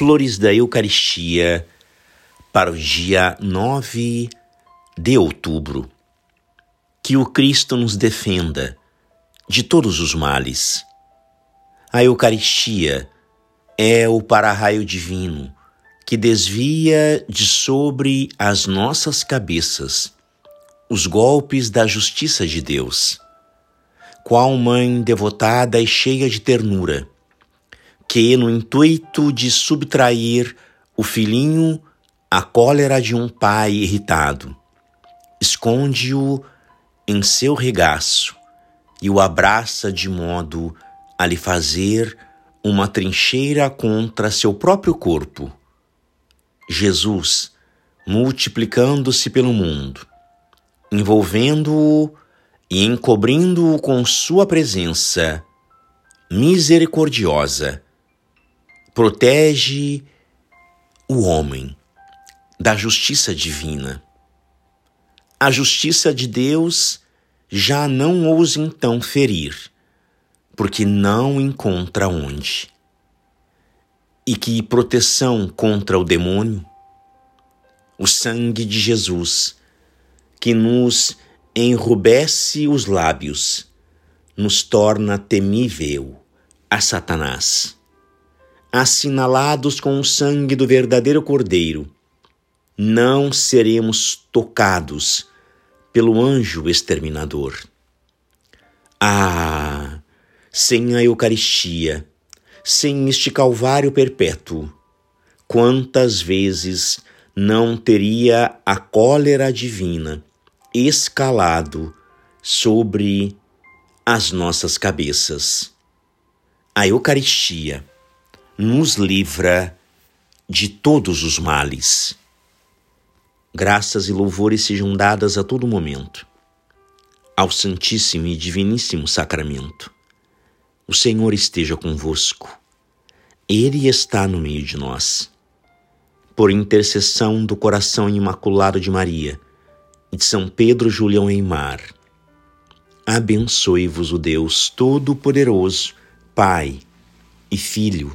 Flores da Eucaristia para o dia 9 de outubro. Que o Cristo nos defenda de todos os males. A Eucaristia é o para-raio divino que desvia de sobre as nossas cabeças os golpes da justiça de Deus. Qual mãe devotada e cheia de ternura, que, no intuito de subtrair o filhinho à cólera de um pai irritado, esconde-o em seu regaço e o abraça de modo a lhe fazer uma trincheira contra seu próprio corpo. Jesus, multiplicando-se pelo mundo, envolvendo-o e encobrindo-o com sua presença misericordiosa, protege o homem da justiça divina. A justiça de Deus já não ousa então ferir, porque não encontra onde. E que proteção contra o demônio? O sangue de Jesus que nos enrubesce os lábios, nos torna temível a Satanás. Assinalados com o sangue do verdadeiro Cordeiro, não seremos tocados pelo anjo exterminador. Ah, sem a Eucaristia, sem este Calvário perpétuo, quantas vezes não teria a cólera divina escalado sobre as nossas cabeças. A Eucaristia nos livra de todos os males. Graças e louvores sejam dadas a todo momento ao Santíssimo e Diviníssimo Sacramento. O Senhor esteja convosco. Ele está no meio de nós. Por intercessão do coração imaculado de Maria, de São Pedro Julião Eimar. Abençoe-vos o Deus Todo-Poderoso, Pai e Filho